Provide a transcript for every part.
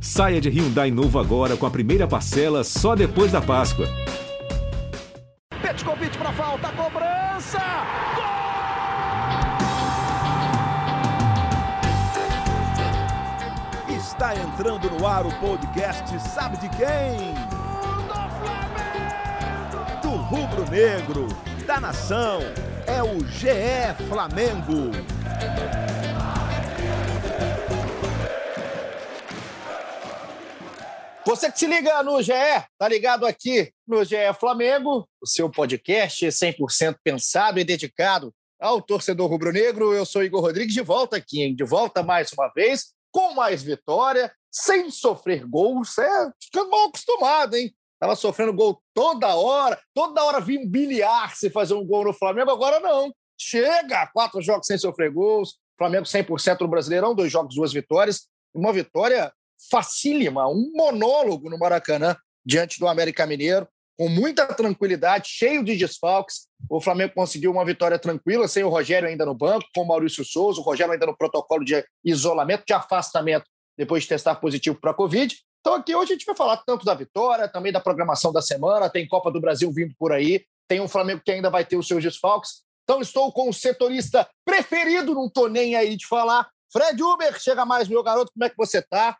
Saia de Hyundai novo agora com a primeira parcela só depois da Páscoa. Petkovic para falta, cobrança! Gol! Está entrando no ar o podcast Sabe de quem? Do rubro negro, da nação, é o GE Flamengo. Você que se liga no GE, tá ligado aqui no GE Flamengo, o seu podcast 100% pensado e dedicado ao torcedor rubro-negro. Eu sou Igor Rodrigues, de volta aqui, hein? de volta mais uma vez, com mais vitória, sem sofrer gols. É, ficando mal acostumado, hein? Tava sofrendo gol toda hora, toda hora um bilhar se fazer um gol no Flamengo, agora não. Chega! Quatro jogos sem sofrer gols, Flamengo 100% no Brasileirão, dois jogos, duas vitórias. Uma vitória facílima, um monólogo no Maracanã diante do América Mineiro, com muita tranquilidade, cheio de desfalques. O Flamengo conseguiu uma vitória tranquila, sem o Rogério ainda no banco, com o Maurício Souza, o Rogério ainda no protocolo de isolamento, de afastamento, depois de testar positivo para a Covid. Então, aqui hoje a gente vai falar tanto da vitória, também da programação da semana, tem Copa do Brasil vindo por aí, tem um Flamengo que ainda vai ter os seus desfalques. Então, estou com o setorista preferido, não estou nem aí de falar. Fred Uber, chega mais, meu garoto, como é que você está?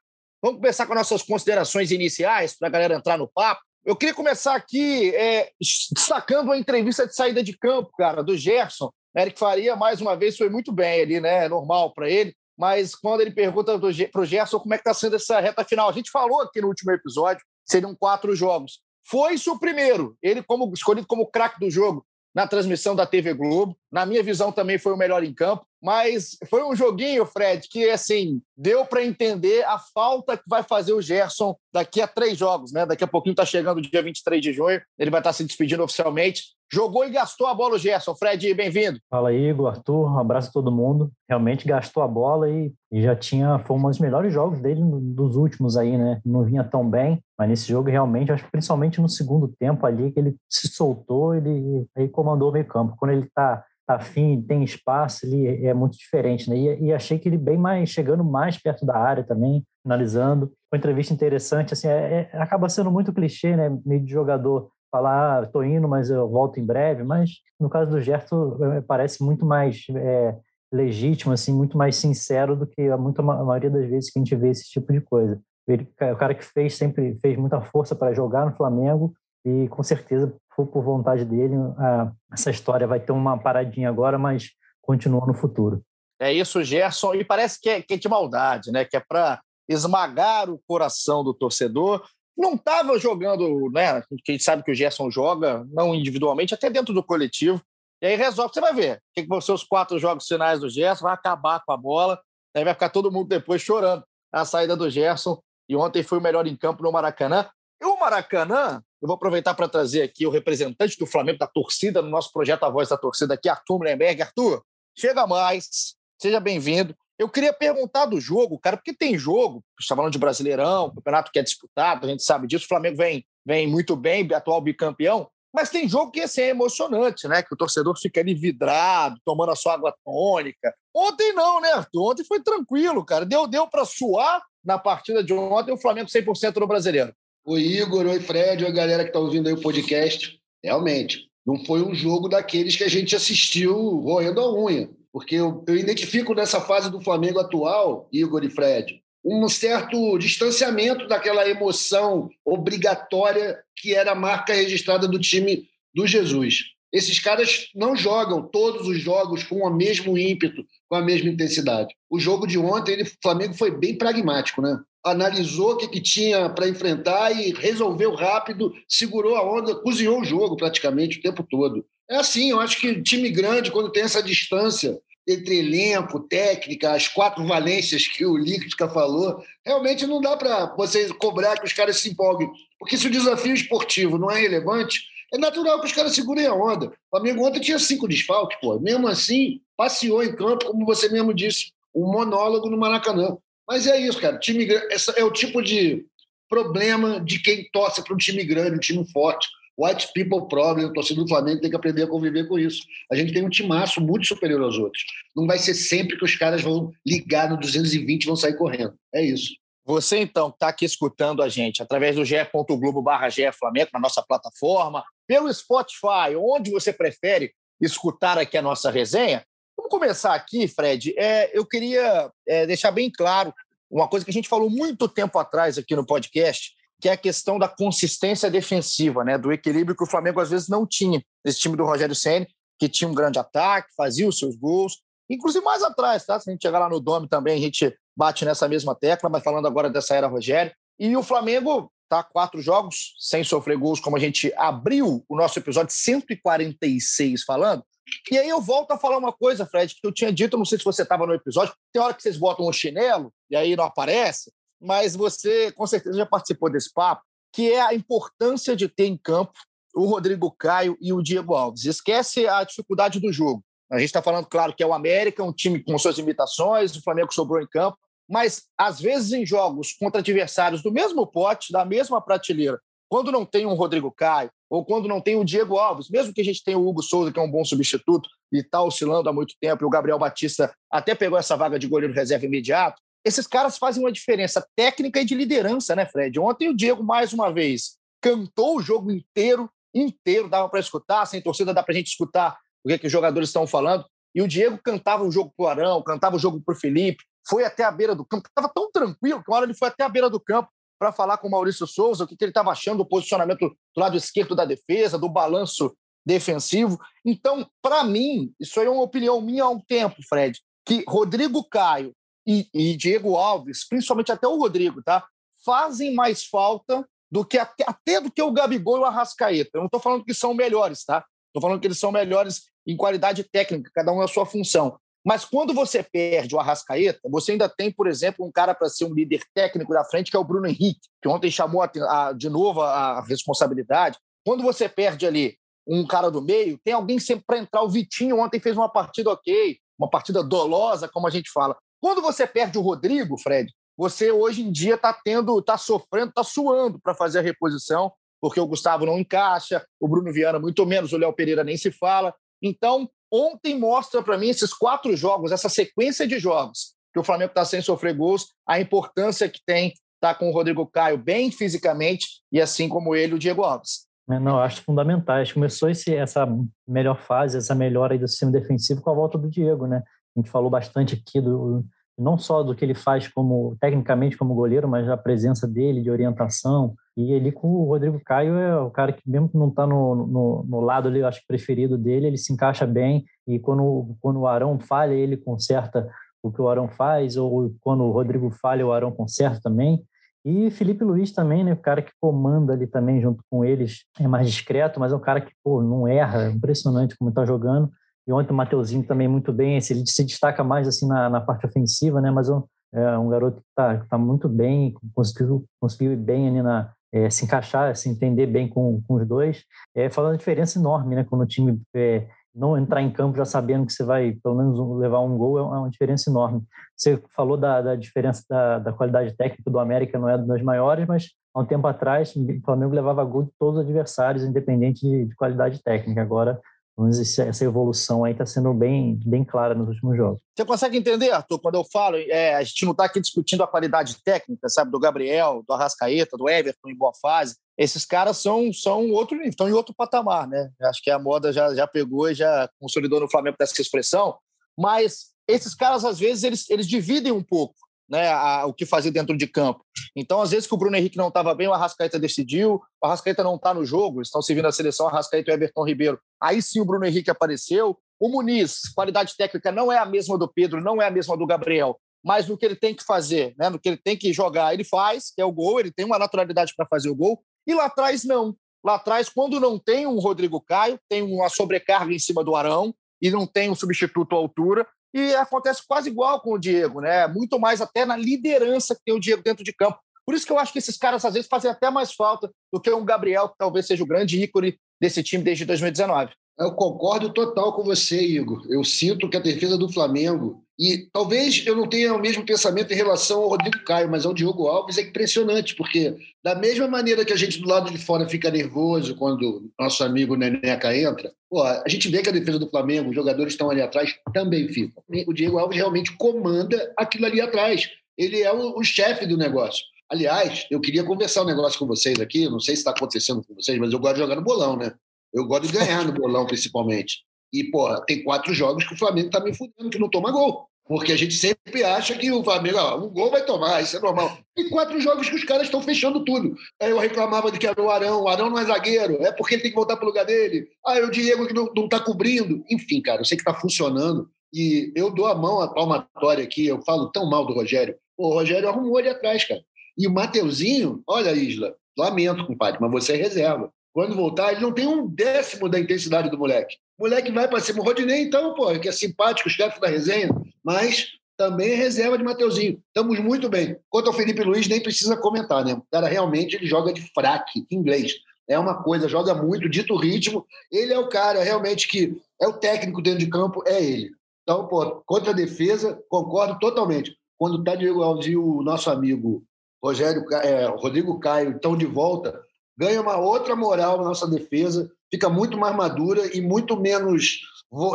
Vamos começar com nossas considerações iniciais para a galera entrar no papo. Eu queria começar aqui é, destacando a entrevista de saída de campo, cara, do Gerson. Eric Faria, mais uma vez, foi muito bem ali, né? É normal para ele. Mas quando ele pergunta para o Gerson como é que está sendo essa reta final, a gente falou aqui no último episódio, seriam quatro jogos. Foi isso o primeiro. Ele como escolhido como craque do jogo na transmissão da TV Globo. Na minha visão, também foi o melhor em campo. Mas foi um joguinho, Fred, que assim deu para entender a falta que vai fazer o Gerson daqui a três jogos, né? Daqui a pouquinho está chegando o dia 23 de junho, ele vai estar tá se despedindo oficialmente. Jogou e gastou a bola o Gerson. Fred, bem-vindo. Fala, Igor, Arthur, um abraço a todo mundo. Realmente gastou a bola e, e já tinha, foi um dos melhores jogos dele dos últimos aí, né? Não vinha tão bem, mas nesse jogo realmente, acho que principalmente no segundo tempo ali, que ele se soltou, ele aí comandou o meio campo. Quando ele está tá afim, tem espaço, ele é muito diferente, né? E, e, achei que ele bem mais, chegando mais perto da área também, analisando. Uma entrevista interessante, assim, é, é, acaba sendo muito clichê, né? Meio de jogador falar, ah, tô indo, mas eu volto em breve, mas no caso do Gerto é, parece muito mais é, legítimo, assim, muito mais sincero do que a, muito, a maioria das vezes que a gente vê esse tipo de coisa. Ele, é o cara que fez sempre fez muita força para jogar no Flamengo e com certeza foi por vontade dele. A, essa história vai ter uma paradinha agora, mas continua no futuro. É isso, Gerson. E parece que é, que é de maldade, né? Que é para esmagar o coração do torcedor. Não estava jogando, né? A gente sabe que o Gerson joga, não individualmente, até dentro do coletivo. E aí resolve, você vai ver. O que vão ser os quatro jogos finais do Gerson, vai acabar com a bola, aí vai ficar todo mundo depois chorando a saída do Gerson. E ontem foi o melhor em campo no Maracanã. E o Maracanã, eu vou aproveitar para trazer aqui o representante do Flamengo, da torcida, no nosso projeto A Voz da Torcida aqui, Arthur Mullenberg. Arthur, chega mais, seja bem-vindo. Eu queria perguntar do jogo, cara, porque tem jogo, está falando de Brasileirão, campeonato que é disputado, a gente sabe disso, o Flamengo vem, vem muito bem, atual bicampeão, mas tem jogo que assim, é emocionante, né? Que o torcedor fica ali vidrado, tomando a sua água tônica. Ontem não, né, Arthur? Ontem foi tranquilo, cara. Deu, deu para suar na partida de ontem o Flamengo 100% no Brasileiro. O Igor, oi Fred, oi galera que está ouvindo aí o podcast. Realmente, não foi um jogo daqueles que a gente assistiu roendo a unha. Porque eu, eu identifico nessa fase do Flamengo atual, Igor e Fred, um certo distanciamento daquela emoção obrigatória que era a marca registrada do time do Jesus. Esses caras não jogam todos os jogos com o mesmo ímpeto, com a mesma intensidade. O jogo de ontem, ele, o Flamengo foi bem pragmático, né? Analisou o que, que tinha para enfrentar e resolveu rápido, segurou a onda, cozinhou o jogo praticamente o tempo todo. É assim, eu acho que time grande, quando tem essa distância entre elenco, técnica, as quatro valências que o Líquica falou, realmente não dá para você cobrar que os caras se empolguem. Porque se o desafio esportivo não é relevante, é natural que os caras segurem a onda. O Flamengo ontem tinha cinco desfalques, pô. Mesmo assim, passeou em campo, como você mesmo disse, um monólogo no Maracanã. Mas é isso, cara. Time essa é o tipo de problema de quem torce para um time grande, um time forte. White people problem, o torcedor do Flamengo tem que aprender a conviver com isso. A gente tem um timaço muito superior aos outros. Não vai ser sempre que os caras vão ligar no 220 e vão sair correndo. É isso. Você, então, que está aqui escutando a gente através do ge.globo barra Flamengo, na nossa plataforma, pelo Spotify, onde você prefere escutar aqui a nossa resenha. Vamos começar aqui, Fred. É, eu queria é, deixar bem claro uma coisa que a gente falou muito tempo atrás aqui no podcast, que é a questão da consistência defensiva, né? do equilíbrio que o Flamengo às vezes não tinha. Esse time do Rogério Senna, que tinha um grande ataque, fazia os seus gols, inclusive mais atrás, tá? Se a gente chegar lá no Dome também, a gente bate nessa mesma tecla, mas falando agora dessa era Rogério. E o Flamengo tá quatro jogos sem sofrer gols, como a gente abriu o nosso episódio 146 falando. E aí eu volto a falar uma coisa, Fred, que eu tinha dito, não sei se você estava no episódio, tem hora que vocês botam um chinelo e aí não aparece, mas você com certeza já participou desse papo, que é a importância de ter em campo o Rodrigo Caio e o Diego Alves. Esquece a dificuldade do jogo. A gente está falando, claro, que é o América, um time com suas limitações, o Flamengo sobrou em campo, mas às vezes em jogos contra adversários do mesmo pote, da mesma prateleira, quando não tem um Rodrigo Caio, ou quando não tem o Diego Alves, mesmo que a gente tenha o Hugo Souza, que é um bom substituto e está oscilando há muito tempo, e o Gabriel Batista até pegou essa vaga de goleiro reserva imediato, esses caras fazem uma diferença técnica e de liderança, né, Fred? Ontem o Diego, mais uma vez, cantou o jogo inteiro, inteiro, dava para escutar, sem torcida dá para a gente escutar o que, é que os jogadores estão falando. E o Diego cantava o jogo para o Arão, cantava o jogo para o Felipe, foi até a beira do campo, estava tão tranquilo que uma hora ele foi até a beira do campo para falar com o Maurício Souza o que, que ele estava achando do posicionamento do lado esquerdo da defesa, do balanço defensivo. Então, para mim, isso aí é uma opinião minha há um tempo, Fred, que Rodrigo Caio e, e, Diego Alves, principalmente até o Rodrigo, tá? Fazem mais falta do que até, até do que o Gabigol e o Arrascaeta. Eu não estou falando que são melhores, tá? Estou falando que eles são melhores em qualidade técnica, cada um é a sua função. Mas quando você perde o Arrascaeta, você ainda tem, por exemplo, um cara para ser um líder técnico da frente, que é o Bruno Henrique, que ontem chamou a, a, de novo a, a responsabilidade. Quando você perde ali um cara do meio, tem alguém sempre para entrar. O Vitinho ontem fez uma partida ok, uma partida dolosa, como a gente fala. Quando você perde o Rodrigo, Fred, você hoje em dia está tendo, está sofrendo, está suando para fazer a reposição, porque o Gustavo não encaixa, o Bruno Viana muito menos, o Léo Pereira nem se fala. Então, ontem mostra para mim esses quatro jogos, essa sequência de jogos, que o Flamengo está sem sofrer gols, a importância que tem estar tá com o Rodrigo Caio bem fisicamente e assim como ele, o Diego Alves. É, não, acho fundamentais. Começou esse, essa melhor fase, essa melhora do sistema defensivo com a volta do Diego, né? A gente falou bastante aqui do não só do que ele faz como tecnicamente como goleiro, mas da presença dele de orientação, e ele com o Rodrigo Caio é o cara que, mesmo que não está no, no, no, lado ali, acho preferido dele, ele se encaixa bem. E quando, quando o Arão falha, ele conserta o que o Arão faz, ou quando o Rodrigo falha, o Arão conserta também. E Felipe Luiz também, né? O cara que comanda ali também junto com eles, é mais discreto, mas é um cara que pô, não erra, é impressionante como está jogando. E ontem o Mateuzinho também muito bem, ele se destaca mais assim na, na parte ofensiva, né? Mas é um, é garoto que está tá muito bem, conseguiu, conseguiu ir bem ali na, é, se encaixar, se entender bem com, com os dois, é, faz uma diferença enorme, né? Quando o time é, não entrar em campo já sabendo que você vai pelo menos levar um gol é uma diferença enorme. Você falou da, da diferença da, da, qualidade técnica do América, não é das maiores, mas há um tempo atrás o Flamengo levava gol de todos os adversários, independente de, de qualidade técnica. Agora essa evolução aí está sendo bem, bem clara nos últimos jogos. Você consegue entender, Arthur, quando eu falo, é, a gente não está aqui discutindo a qualidade técnica, sabe, do Gabriel, do Arrascaeta, do Everton em boa fase. Esses caras são, são outro estão em outro patamar, né? Acho que a moda já, já pegou e já consolidou no Flamengo dessa expressão. Mas esses caras, às vezes, eles, eles dividem um pouco né, a, o que fazer dentro de campo. Então, às vezes que o Bruno Henrique não estava bem, o Arrascaeta decidiu, o Arrascaeta não está no jogo, estão servindo a seleção, Arrascaeta e o Everton Ribeiro. Aí sim o Bruno Henrique apareceu. O Muniz, qualidade técnica não é a mesma do Pedro, não é a mesma do Gabriel, mas no que ele tem que fazer, né, no que ele tem que jogar, ele faz, que é o gol, ele tem uma naturalidade para fazer o gol, e lá atrás não. Lá atrás, quando não tem um Rodrigo Caio, tem uma sobrecarga em cima do Arão, e não tem um substituto à altura, e acontece quase igual com o Diego, né? Muito mais até na liderança que tem o Diego dentro de campo. Por isso que eu acho que esses caras às vezes fazem até mais falta do que um Gabriel, que talvez seja o grande ícone desse time desde 2019. Eu concordo total com você, Igor. Eu sinto que a defesa do Flamengo, e talvez eu não tenha o mesmo pensamento em relação ao Rodrigo Caio, mas ao Diogo Alves é impressionante, porque da mesma maneira que a gente do lado de fora fica nervoso quando nosso amigo Neneca entra, pô, a gente vê que a defesa do Flamengo, os jogadores estão ali atrás, também ficam. O Diego Alves realmente comanda aquilo ali atrás. ele é o, o chefe do negócio. Aliás, eu queria conversar um negócio com vocês aqui, não sei se está acontecendo com vocês, mas eu gosto de jogar no bolão, né? Eu gosto de ganhar no bolão, principalmente. E, porra, tem quatro jogos que o Flamengo tá me fudendo, que não toma gol. Porque a gente sempre acha que o Flamengo, ó, um gol vai tomar, isso é normal. E quatro jogos que os caras estão fechando tudo. Aí eu reclamava de que era o Arão, o Arão não é zagueiro, é porque ele tem que voltar para o lugar dele. Ah, é o Diego que não, não tá cobrindo. Enfim, cara, eu sei que tá funcionando. E eu dou a mão à palmatória aqui, eu falo tão mal do Rogério. O Rogério arrumou ali atrás, cara. E o Mateuzinho, olha, Isla, lamento, compadre, mas você é reserva. Quando voltar, ele não tem um décimo da intensidade do moleque. Moleque vai para cima. O Rodinei, então, pô, que é simpático, chefe da resenha, mas também é reserva de Mateuzinho. Estamos muito bem. Quanto ao Felipe Luiz, nem precisa comentar, né? O cara realmente ele joga de fraque, inglês. É uma coisa, joga muito, dito o ritmo. Ele é o cara realmente que é o técnico dentro de campo, é ele. Então, pô, contra a defesa, concordo totalmente. Quando tá Diego Alves e o nosso amigo Rogério, é, Rodrigo Caio estão de volta, ganha uma outra moral na nossa defesa, fica muito mais madura e muito menos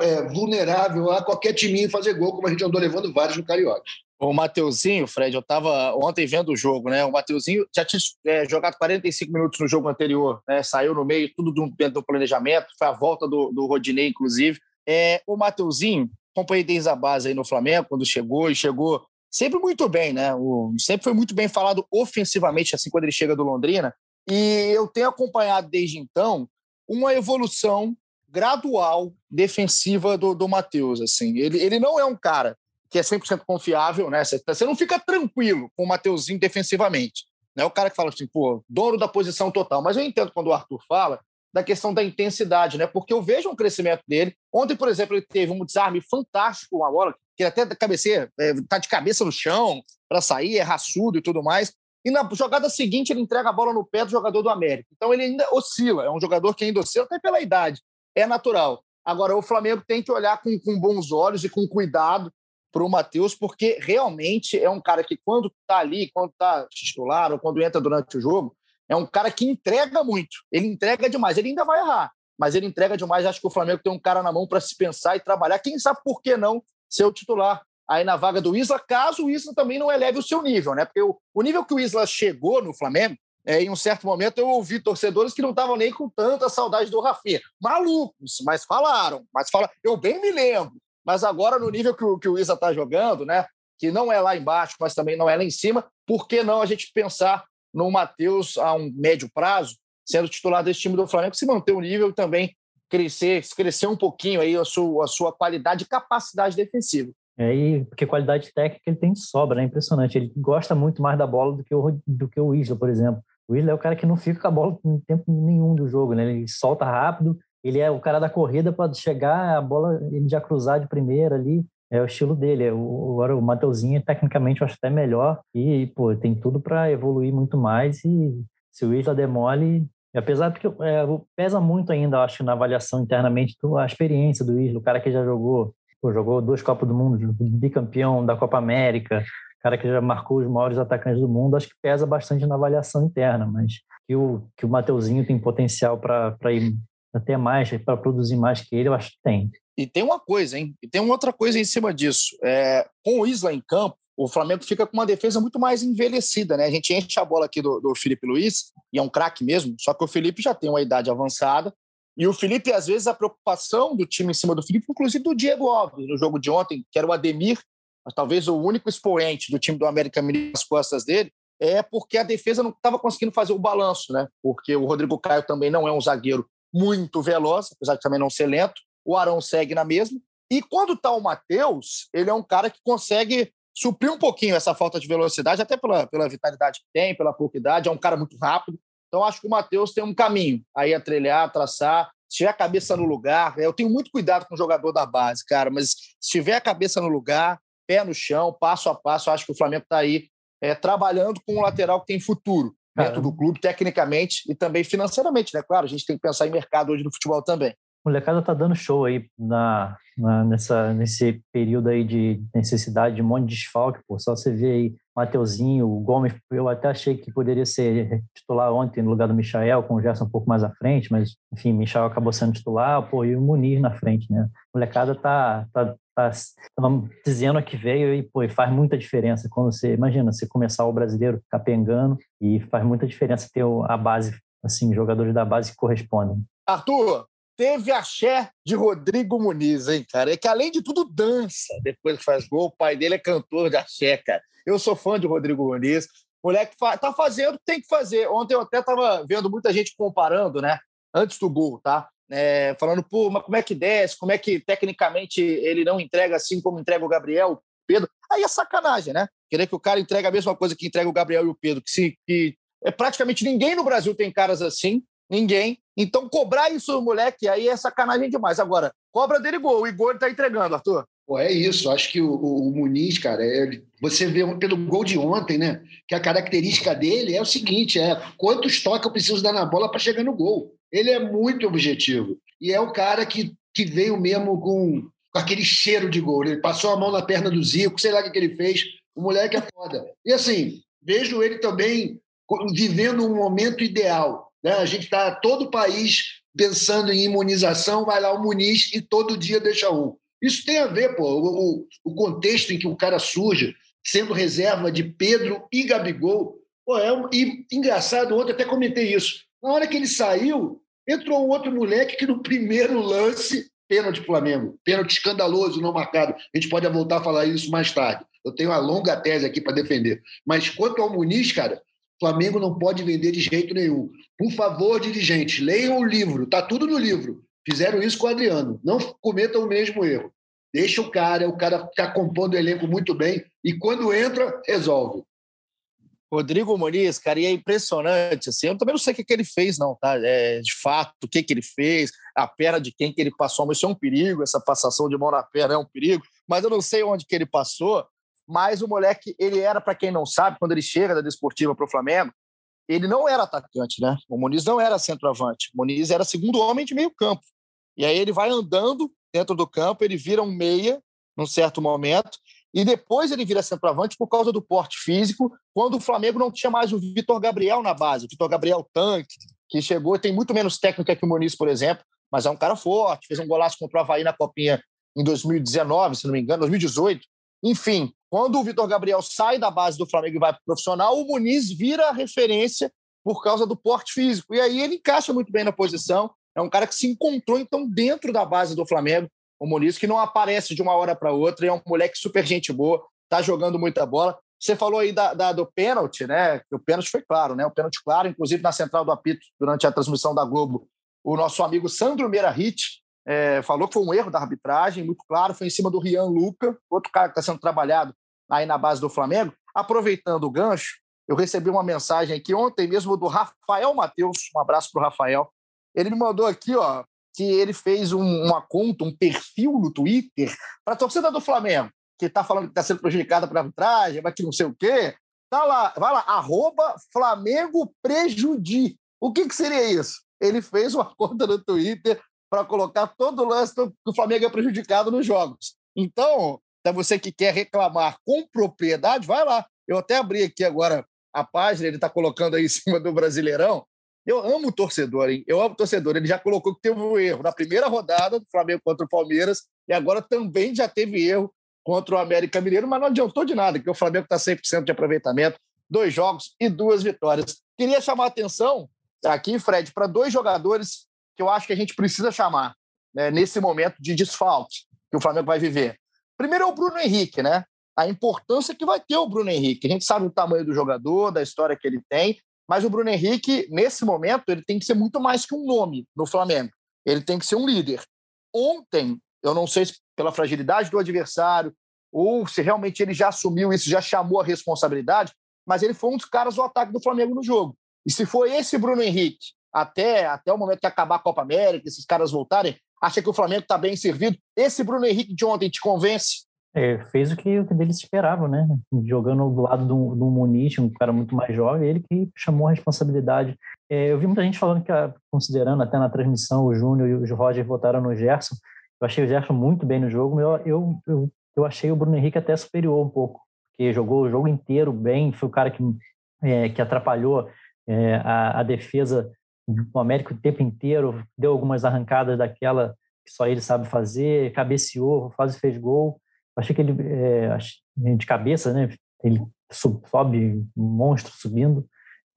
é, vulnerável a qualquer timinho fazer gol, como a gente andou levando vários no Carioca. O Mateuzinho, Fred, eu estava ontem vendo o jogo, né? O Mateuzinho já tinha é, jogado 45 minutos no jogo anterior, né? Saiu no meio, tudo dentro do planejamento, foi a volta do, do Rodinei, inclusive. É, o Mateuzinho, acompanhei desde a base aí no Flamengo, quando chegou, e chegou sempre muito bem, né? O, sempre foi muito bem falado ofensivamente, assim, quando ele chega do Londrina. E eu tenho acompanhado desde então uma evolução gradual defensiva do, do Matheus. Assim. Ele, ele não é um cara que é 100% confiável, né? Você, você não fica tranquilo com o Mateuzinho defensivamente. Não é o cara que fala assim, pô, dono da posição total. Mas eu entendo quando o Arthur fala da questão da intensidade, né? Porque eu vejo um crescimento dele. Ontem, por exemplo, ele teve um desarme fantástico com a bola, que ele até cabeceia, é, tá de cabeça no chão para sair, é raçudo e tudo mais. E na jogada seguinte, ele entrega a bola no pé do jogador do América. Então ele ainda oscila, é um jogador que ainda oscila, até pela idade. É natural. Agora, o Flamengo tem que olhar com, com bons olhos e com cuidado para o Matheus, porque realmente é um cara que, quando está ali, quando está titular ou quando entra durante o jogo, é um cara que entrega muito. Ele entrega demais. Ele ainda vai errar, mas ele entrega demais. Acho que o Flamengo tem um cara na mão para se pensar e trabalhar. Quem sabe por que não ser o titular? Aí na vaga do Isla, caso o Isla também não eleve o seu nível, né? Porque o, o nível que o Isla chegou no Flamengo, é, em um certo momento eu ouvi torcedores que não estavam nem com tanta saudade do Rafinha. Malucos, mas falaram, mas fala, eu bem me lembro. Mas agora, no nível que o, que o Isla está jogando, né? Que não é lá embaixo, mas também não é lá em cima, por que não a gente pensar no Matheus a um médio prazo, sendo titular desse time do Flamengo, se manter o nível e também crescer, crescer um pouquinho aí a sua, a sua qualidade e capacidade defensiva. É, e porque qualidade técnica ele tem sobra, é impressionante. Ele gosta muito mais da bola do que o, do que o Isla, por exemplo. O Isla é o cara que não fica com a bola em tempo nenhum do jogo, né? Ele solta rápido, ele é o cara da corrida para chegar, a bola ele já cruzar de primeira ali. É o estilo dele. O, agora o Mateuzinho, tecnicamente, eu acho até melhor. E, pô, tem tudo para evoluir muito mais. E se o Isla demole, apesar de que é, pesa muito ainda, acho, na avaliação internamente, a experiência do Isla, o cara que já jogou pô, jogou duas Copas do Mundo, bicampeão da Copa América, cara que já marcou os maiores atacantes do mundo, acho que pesa bastante na avaliação interna, mas que o, que o Mateuzinho tem potencial para ir até mais, para produzir mais que ele, eu acho que tem. E tem uma coisa, hein? E tem uma outra coisa em cima disso. É, com o Isla em campo, o Flamengo fica com uma defesa muito mais envelhecida, né? A gente enche a bola aqui do, do Felipe Luiz, e é um craque mesmo, só que o Felipe já tem uma idade avançada, e o Felipe, às vezes, a preocupação do time em cima do Felipe, inclusive do Diego Alves, no jogo de ontem, que era o Ademir, mas talvez o único expoente do time do América Mineiro nas costas dele, é porque a defesa não estava conseguindo fazer o balanço, né? Porque o Rodrigo Caio também não é um zagueiro muito veloz, apesar de também não ser lento. O Arão segue na mesma. E quando está o Matheus, ele é um cara que consegue suprir um pouquinho essa falta de velocidade, até pela, pela vitalidade que tem, pela pouca idade. É um cara muito rápido. Então, acho que o Matheus tem um caminho aí a trilhar, a traçar. Se tiver a cabeça no lugar, eu tenho muito cuidado com o jogador da base, cara, mas se tiver a cabeça no lugar, pé no chão, passo a passo, acho que o Flamengo está aí é, trabalhando com um lateral que tem futuro dentro do clube, tecnicamente e também financeiramente, né? Claro, a gente tem que pensar em mercado hoje no futebol também. O molecada tá dando show aí na, na, nessa, nesse período aí de necessidade de um monte de desfalque, pô. Só você vê aí Mateuzinho, o Gomes, eu até achei que poderia ser titular ontem no lugar do Michael, com o Gerson um pouco mais à frente, mas, enfim, Michael acabou sendo titular, pô, e o Muniz na frente, né? A molecada tá, tá tá, dizendo que veio e pô, faz muita diferença quando você imagina você começar o brasileiro capengando e faz muita diferença ter a base assim jogadores da base que correspondem. Arthur, teve axé de Rodrigo Muniz, hein, cara? É que além de tudo dança depois faz gol. O pai dele é cantor de axé, cara. Eu sou fã de Rodrigo Muniz. Moleque tá fazendo, tem que fazer. Ontem eu até estava vendo muita gente comparando, né? Antes do gol, tá? É, falando, pô, mas como é que desce? Como é que tecnicamente ele não entrega assim como entrega o Gabriel, o Pedro? Aí é sacanagem, né? Querer que o cara entregue a mesma coisa que entrega o Gabriel e o Pedro, que, se, que é, praticamente ninguém no Brasil tem caras assim. Ninguém. Então, cobrar isso do moleque aí é sacanagem demais. Agora, cobra dele gol. O Igor está entregando, Arthur. Pô, é isso. Acho que o, o, o Muniz, cara, é, você vê pelo gol de ontem, né? Que a característica dele é o seguinte: é quantos toques eu preciso dar na bola para chegar no gol. Ele é muito objetivo. E é o cara que, que veio mesmo com, com aquele cheiro de gol. Ele passou a mão na perna do Zico, sei lá o que, que ele fez. O moleque é foda. E assim, vejo ele também vivendo um momento ideal né? A gente está todo o país pensando em imunização, vai lá o Muniz e todo dia deixa um. Isso tem a ver, pô, o, o contexto em que o cara surge, sendo reserva de Pedro e Gabigol. Pô, é um, e engraçado, ontem até comentei isso. Na hora que ele saiu, entrou um outro moleque que no primeiro lance, pênalti Flamengo, pênalti escandaloso, não marcado. A gente pode voltar a falar isso mais tarde. Eu tenho uma longa tese aqui para defender. Mas quanto ao Muniz, cara, Flamengo não pode vender de jeito nenhum. Por favor, dirigentes, leiam o livro, está tudo no livro. Fizeram isso com o Adriano. Não cometam o mesmo erro. Deixa o cara, o cara está compondo o elenco muito bem e quando entra, resolve. Rodrigo Muniz, cara, e é impressionante, assim, eu também não sei o que, que ele fez, não, tá? É, de fato, o que, que ele fez, a perna de quem que ele passou, mas isso é um perigo, essa passação de mão na perna é um perigo, mas eu não sei onde que ele passou, mas o moleque, ele era, para quem não sabe, quando ele chega da Desportiva para o Flamengo, ele não era atacante, né? O Muniz não era centroavante. O Muniz era segundo homem de meio campo. E aí ele vai andando dentro do campo, ele vira um meia num certo momento, e depois ele vira centroavante por causa do porte físico, quando o Flamengo não tinha mais o Vitor Gabriel na base, o Vitor Gabriel Tanque, que chegou, tem muito menos técnica que o Muniz, por exemplo, mas é um cara forte, fez um golaço contra o Havaí na Copinha em 2019, se não me engano, 2018. Enfim, quando o Vitor Gabriel sai da base do Flamengo e vai para o profissional, o Muniz vira a referência por causa do porte físico. E aí ele encaixa muito bem na posição. É um cara que se encontrou, então, dentro da base do Flamengo. O Muniz, que não aparece de uma hora para outra, é um moleque super gente boa, tá jogando muita bola. Você falou aí da, da, do pênalti, né? O pênalti foi claro, né? O pênalti claro, inclusive na central do apito, durante a transmissão da Globo, o nosso amigo Sandro Meira Hit é, falou que foi um erro da arbitragem, muito claro, foi em cima do Rian Luca, outro cara que está sendo trabalhado aí na base do Flamengo. Aproveitando o gancho, eu recebi uma mensagem aqui ontem mesmo do Rafael Matheus, um abraço para o Rafael. Ele me mandou aqui, ó, que ele fez um, uma conta, um perfil no Twitter para a torcida do Flamengo, que está falando que está sendo prejudicada pela arbitragem, mas que não sei o quê. Tá lá, vai lá, arroba Flamengo Prejudi. O que, que seria isso? Ele fez uma conta no Twitter para colocar todo o lance que o Flamengo é prejudicado nos jogos. Então, é você que quer reclamar com propriedade, vai lá. Eu até abri aqui agora a página, ele está colocando aí em cima do Brasileirão. Eu amo o torcedor, hein? Eu amo o torcedor. Ele já colocou que teve um erro na primeira rodada do Flamengo contra o Palmeiras e agora também já teve erro contra o América Mineiro, mas não adiantou de nada, porque o Flamengo está 100% de aproveitamento, dois jogos e duas vitórias. Queria chamar a atenção aqui, Fred, para dois jogadores que eu acho que a gente precisa chamar né, nesse momento de desfalque que o Flamengo vai viver. Primeiro é o Bruno Henrique, né? A importância que vai ter o Bruno Henrique. A gente sabe o tamanho do jogador, da história que ele tem, mas o Bruno Henrique, nesse momento, ele tem que ser muito mais que um nome no Flamengo. Ele tem que ser um líder. Ontem, eu não sei se pela fragilidade do adversário ou se realmente ele já assumiu isso, já chamou a responsabilidade, mas ele foi um dos caras do ataque do Flamengo no jogo. E se foi esse Bruno Henrique até, até o momento que acabar a Copa América, esses caras voltarem, acha que o Flamengo está bem servido? Esse Bruno Henrique de ontem te convence? É, fez o que, o que deles esperavam, né? Jogando do lado do, do Muniz, um cara muito mais jovem, ele que chamou a responsabilidade. É, eu vi muita gente falando que, ah, considerando até na transmissão, o Júnior e o Roger votaram no Gerson. Eu achei o Gerson muito bem no jogo, eu, eu, eu, eu achei o Bruno Henrique até superior um pouco, porque jogou o jogo inteiro bem, foi o cara que, é, que atrapalhou é, a, a defesa o América o tempo inteiro, deu algumas arrancadas daquela que só ele sabe fazer, cabeceou, quase fez gol. Achei que ele, é, de cabeça, né? Ele sobe, monstro subindo.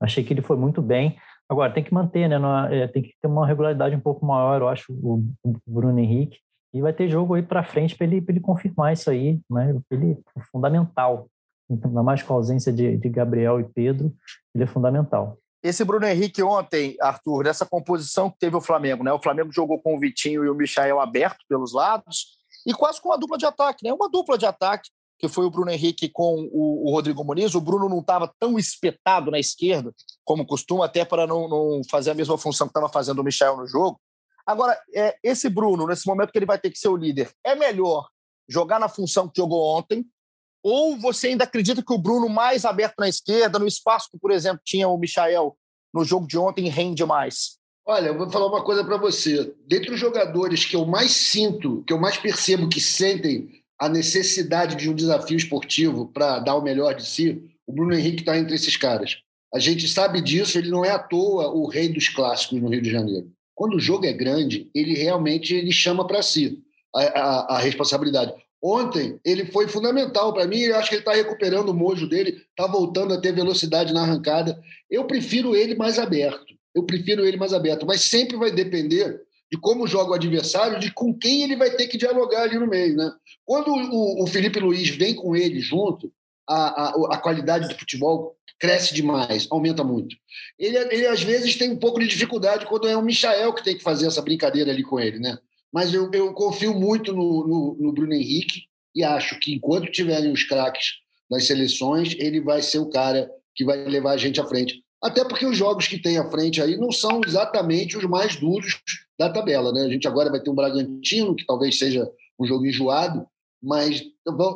Achei que ele foi muito bem. Agora, tem que manter, né? É, tem que ter uma regularidade um pouco maior, eu acho, o, o Bruno Henrique. E vai ter jogo aí para frente para ele, ele confirmar isso aí, né? Ele é fundamental. Ainda mais com a ausência de, de Gabriel e Pedro, ele é fundamental. Esse Bruno Henrique ontem, Arthur, nessa composição que teve o Flamengo, né? O Flamengo jogou com o Vitinho e o Michael aberto pelos lados e quase com uma dupla de ataque, né? Uma dupla de ataque que foi o Bruno Henrique com o, o Rodrigo Muniz. O Bruno não estava tão espetado na esquerda como costuma, até para não, não fazer a mesma função que estava fazendo o Michel no jogo. Agora, é, esse Bruno, nesse momento que ele vai ter que ser o líder, é melhor jogar na função que jogou ontem? Ou você ainda acredita que o Bruno mais aberto na esquerda, no espaço que, por exemplo, tinha o Michael no jogo de ontem, rende mais? Olha, eu vou falar uma coisa para você. Dentre os jogadores que eu mais sinto, que eu mais percebo que sentem a necessidade de um desafio esportivo para dar o melhor de si, o Bruno Henrique está entre esses caras. A gente sabe disso, ele não é à toa o rei dos clássicos no Rio de Janeiro. Quando o jogo é grande, ele realmente ele chama para si a, a, a, responsabilidade. Ontem, ele foi fundamental para mim, eu acho que ele está recuperando o mojo dele, está voltando a ter velocidade na arrancada. Eu prefiro ele mais aberto, eu prefiro ele mais aberto, mas sempre vai depender de como joga o adversário, de com quem ele vai ter que dialogar ali no meio. Né? Quando o, o Felipe Luiz vem com ele junto, a, a, a, qualidade do futebol cresce demais, aumenta muito. Ele, ele, às vezes, tem um pouco de dificuldade quando é o Michael que tem que fazer essa brincadeira ali com ele. Né? Mas eu, eu confio muito no, no, no Bruno Henrique e acho que enquanto tiverem os craques nas seleções, ele vai ser o cara que vai levar a gente à frente. Até porque os jogos que tem à frente aí não são exatamente os mais duros da tabela. Né? A gente agora vai ter um Bragantino, que talvez seja um jogo enjoado, mas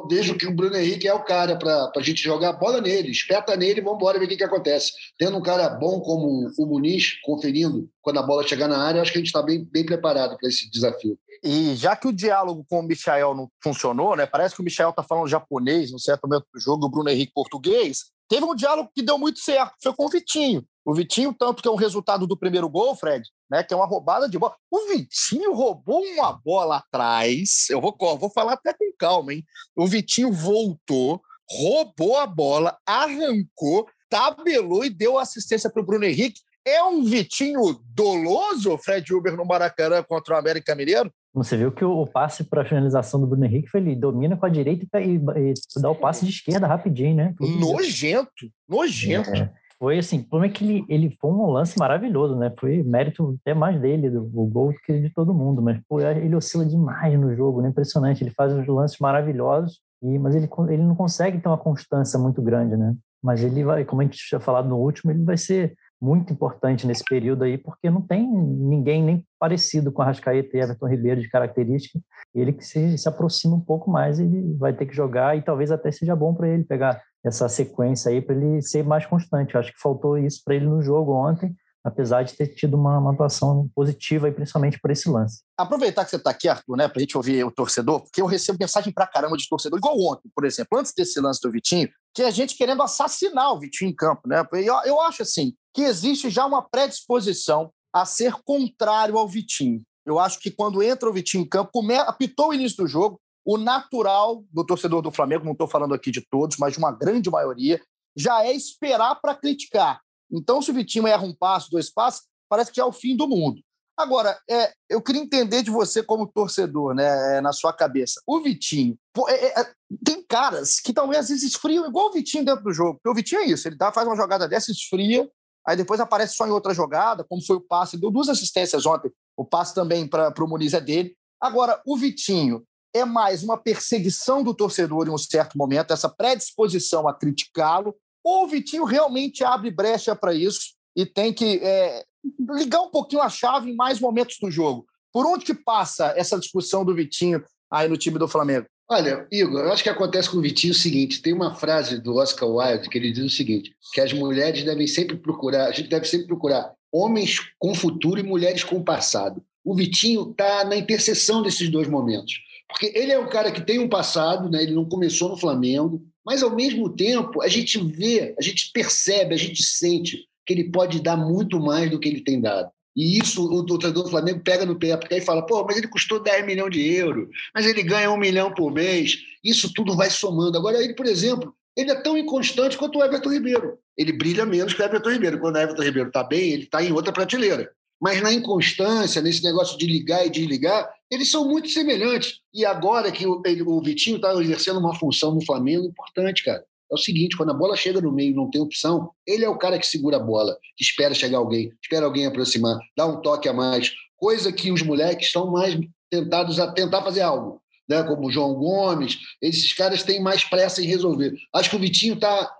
vejo que o Bruno Henrique é o cara para a gente jogar a bola nele, espeta nele e vamos embora ver o que, que acontece. Tendo um cara bom como o Muniz, conferindo quando a bola chegar na área, acho que a gente está bem, bem preparado para esse desafio. E já que o diálogo com o Michael não funcionou, né? Parece que o Michael está falando japonês no certo momento do jogo, o Bruno Henrique português. Teve um diálogo que deu muito certo, foi com o Vitinho. O Vitinho, tanto que é um resultado do primeiro gol, Fred, né? Que é uma roubada de bola. O Vitinho roubou uma bola atrás. Eu vou, vou falar até com calma, hein? O Vitinho voltou, roubou a bola, arrancou, tabelou e deu assistência para o Bruno Henrique. É um Vitinho doloso, Fred Uber, no Maracanã contra o América Mineiro? Você viu que o passe para a finalização do Bruno Henrique foi ele domina com a direita e, e, e dá o passe de esquerda rapidinho, né? Nojento, nojento. É, foi assim, o problema é que ele, ele foi um lance maravilhoso, né? Foi mérito até mais dele, do, o gol, do que de todo mundo. Mas pô, ele oscila demais no jogo, né? Impressionante. Ele faz uns lances maravilhosos, e, mas ele, ele não consegue ter uma constância muito grande, né? Mas ele vai, como a gente tinha falado no último, ele vai ser muito importante nesse período aí, porque não tem ninguém nem parecido com a Rascaeta e Everton Ribeiro de característica. Ele que se, se aproxima um pouco mais, ele vai ter que jogar e talvez até seja bom para ele pegar essa sequência aí para ele ser mais constante. Eu acho que faltou isso para ele no jogo ontem, apesar de ter tido uma, uma atuação positiva, e principalmente por esse lance. Aproveitar que você está aqui, Arthur, né, para a gente ouvir o torcedor, porque eu recebo mensagem para caramba de torcedor, igual ontem, por exemplo, antes desse lance do Vitinho, que a gente querendo assassinar o Vitinho em campo. Né? Eu, eu acho assim que existe já uma predisposição a ser contrário ao Vitinho. Eu acho que quando entra o Vitinho em campo, apitou o início do jogo, o natural do torcedor do Flamengo, não estou falando aqui de todos, mas de uma grande maioria, já é esperar para criticar. Então, se o Vitinho erra um passo, dois passos, parece que é o fim do mundo. Agora, é, eu queria entender de você como torcedor, né, é, na sua cabeça. O Vitinho, pô, é, é, tem caras que talvez às vezes esfriam igual o Vitinho dentro do jogo. Porque o Vitinho é isso, ele dá, faz uma jogada dessa, esfria, aí depois aparece só em outra jogada, como foi o passe, deu duas assistências ontem, o passe também para o Muniz é dele. Agora, o Vitinho é mais uma perseguição do torcedor em um certo momento, essa predisposição a criticá-lo, ou o Vitinho realmente abre brecha para isso e tem que é, ligar um pouquinho a chave em mais momentos do jogo. Por onde que passa essa discussão do Vitinho aí no time do Flamengo? Olha, Igor, eu acho que acontece com o Vitinho o seguinte: tem uma frase do Oscar Wilde que ele diz o seguinte: que as mulheres devem sempre procurar, a gente deve sempre procurar homens com futuro e mulheres com passado. O Vitinho está na interseção desses dois momentos. Porque ele é um cara que tem um passado, né? ele não começou no Flamengo, mas ao mesmo tempo a gente vê, a gente percebe, a gente sente que ele pode dar muito mais do que ele tem dado. E isso o torcedor do Flamengo pega no pé, porque aí fala, pô, mas ele custou 10 milhões de euros, mas ele ganha um milhão por mês. Isso tudo vai somando. Agora, ele, por exemplo, ele é tão inconstante quanto o Everton Ribeiro. Ele brilha menos que o Everton Ribeiro. Quando o Everton Ribeiro está bem, ele está em outra prateleira. Mas na inconstância, nesse negócio de ligar e desligar, eles são muito semelhantes. E agora que o, ele, o Vitinho está exercendo uma função no Flamengo importante, cara. É o seguinte, quando a bola chega no meio e não tem opção, ele é o cara que segura a bola, que espera chegar alguém, espera alguém aproximar, dá um toque a mais, coisa que os moleques estão mais tentados a tentar fazer algo, né? como o João Gomes, esses caras têm mais pressa em resolver. Acho que o Vitinho está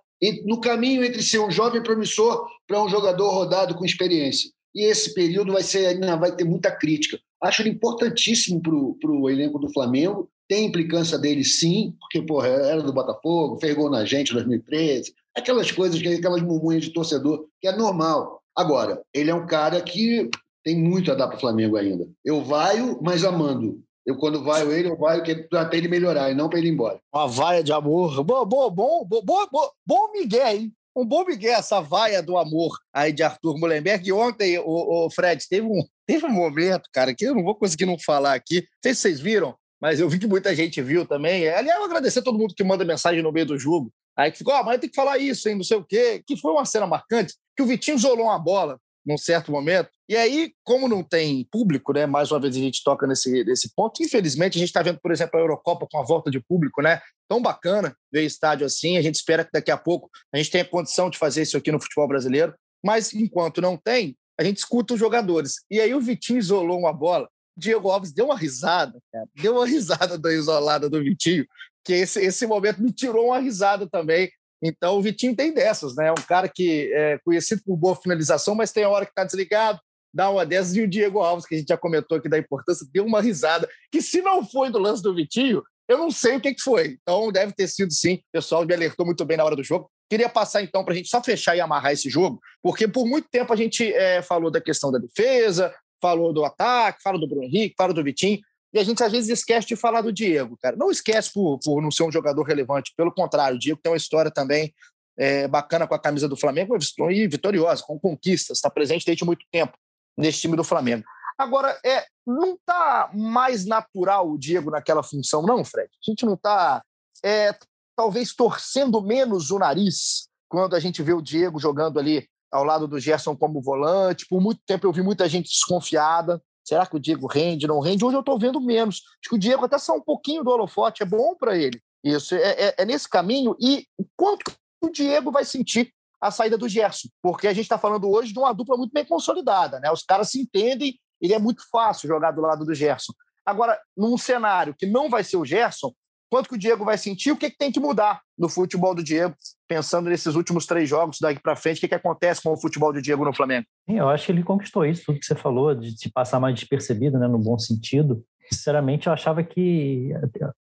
no caminho entre ser um jovem promissor para um jogador rodado com experiência. E esse período vai ser ainda vai ter muita crítica. Acho ele importantíssimo para o elenco do Flamengo tem implicância dele, sim, porque, porra, era do Botafogo, fez gol na gente em 2013, aquelas coisas, aquelas murmunhas de torcedor, que é normal. Agora, ele é um cara que tem muito a dar para o Flamengo ainda. Eu vaio, mas amando. Eu, quando vaio ele, eu vaio até ele melhorar e não para ele ir embora. Uma vaia de amor. Bom, bom, bom, bom, bom, bom Miguel, hein? Um bom Miguel, essa vaia do amor aí de Arthur Mullenberg. E ontem, o, o Fred, teve um, teve um momento, cara, que eu não vou conseguir não falar aqui. Não sei se vocês viram, mas eu vi que muita gente viu também. Aliás, eu agradecer a todo mundo que manda mensagem no meio do jogo. Aí que ficou, ah, mas tem que falar isso, hein, não sei o quê. Que foi uma cena marcante, que o Vitinho isolou uma bola num certo momento. E aí, como não tem público, né? Mais uma vez a gente toca nesse, nesse ponto. Infelizmente, a gente está vendo, por exemplo, a Eurocopa com a volta de público, né? Tão bacana ver estádio assim. A gente espera que daqui a pouco a gente tenha condição de fazer isso aqui no futebol brasileiro. Mas enquanto não tem, a gente escuta os jogadores. E aí o Vitinho isolou uma bola Diego Alves deu uma risada, cara. Deu uma risada da isolada do Vitinho, que esse, esse momento me tirou uma risada também. Então, o Vitinho tem dessas, né? É um cara que é conhecido por boa finalização, mas tem a hora que está desligado, dá uma dessas. E o Diego Alves, que a gente já comentou aqui da importância, deu uma risada, que se não foi do lance do Vitinho, eu não sei o que, que foi. Então, deve ter sido sim. O pessoal me alertou muito bem na hora do jogo. Queria passar, então, para a gente só fechar e amarrar esse jogo, porque por muito tempo a gente é, falou da questão da defesa, falou do ataque, fala do Bruno Henrique, fala do Vitinho, e a gente às vezes esquece de falar do Diego, cara. Não esquece por, por não ser um jogador relevante, pelo contrário, o Diego tem uma história também é, bacana com a camisa do Flamengo e vitoriosa, com conquistas, está presente desde muito tempo nesse time do Flamengo. Agora, é, não está mais natural o Diego naquela função, não, Fred? A gente não está, é, talvez, torcendo menos o nariz quando a gente vê o Diego jogando ali ao lado do Gerson como volante. Por muito tempo eu vi muita gente desconfiada. Será que o Diego rende, não rende? Hoje eu estou vendo menos. Acho que o Diego até saiu um pouquinho do holofote, é bom para ele. Isso, é, é, é, nesse caminho. E quanto o Diego vai sentir a saída do Gerson? Porque a gente está falando hoje de uma dupla muito bem consolidada. Né? Os caras se entendem, ele é muito fácil jogar do lado do Gerson. Agora, num cenário que não vai ser o Gerson, quanto que o Diego vai sentir, o que, que tem que mudar no futebol do Diego, pensando nesses últimos três jogos daqui para frente, o que, que acontece com o futebol do Diego no Flamengo? Eu acho que ele conquistou isso, tudo que você falou, de se passar mais despercebido, né, no bom sentido. Sinceramente, eu achava que,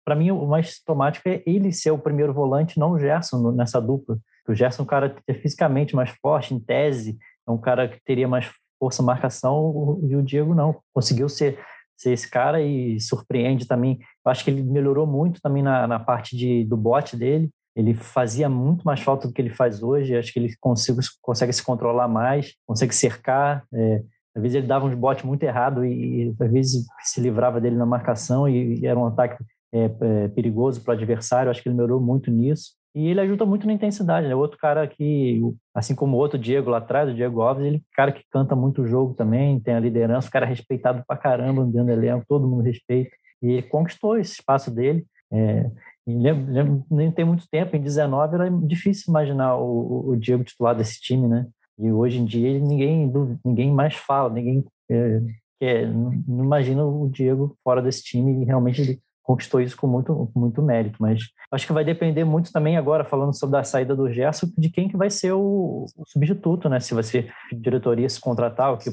para mim, o mais sintomático é ele ser o primeiro volante, não o Gerson nessa dupla. O Gerson é um cara é fisicamente mais forte, em tese, é um cara que teria mais força marcação, e o Diego não. Conseguiu ser ser esse cara e surpreende também. Eu acho que ele melhorou muito também na, na parte de, do bote dele. Ele fazia muito mais falta do que ele faz hoje. Acho que ele consigo, consegue se controlar mais, consegue cercar. É, às vezes ele dava uns botes muito errado e, e, às vezes se livrava dele na marcação e, e era um ataque é, é, perigoso para o adversário. Acho que ele melhorou muito nisso. E ele ajuda muito na intensidade, né? Outro cara que, assim como o outro Diego lá atrás, o Diego Alves, ele é cara que canta muito o jogo também, tem a liderança, o cara é respeitado pra caramba dentro do elenco, todo mundo respeita. E ele conquistou esse espaço dele. É, nem tem muito tempo, em 19 era difícil imaginar o, o, Diego titular desse time, né? E hoje em dia ninguém, ninguém mais fala, ninguém é, não imagina o Diego fora desse time e realmente ele conquistou isso com muito, muito mérito. Mas acho que vai depender muito também agora, falando sobre a saída do Gerson, de quem que vai ser o, o substituto, né? Se vai ser diretoria se contratar, o que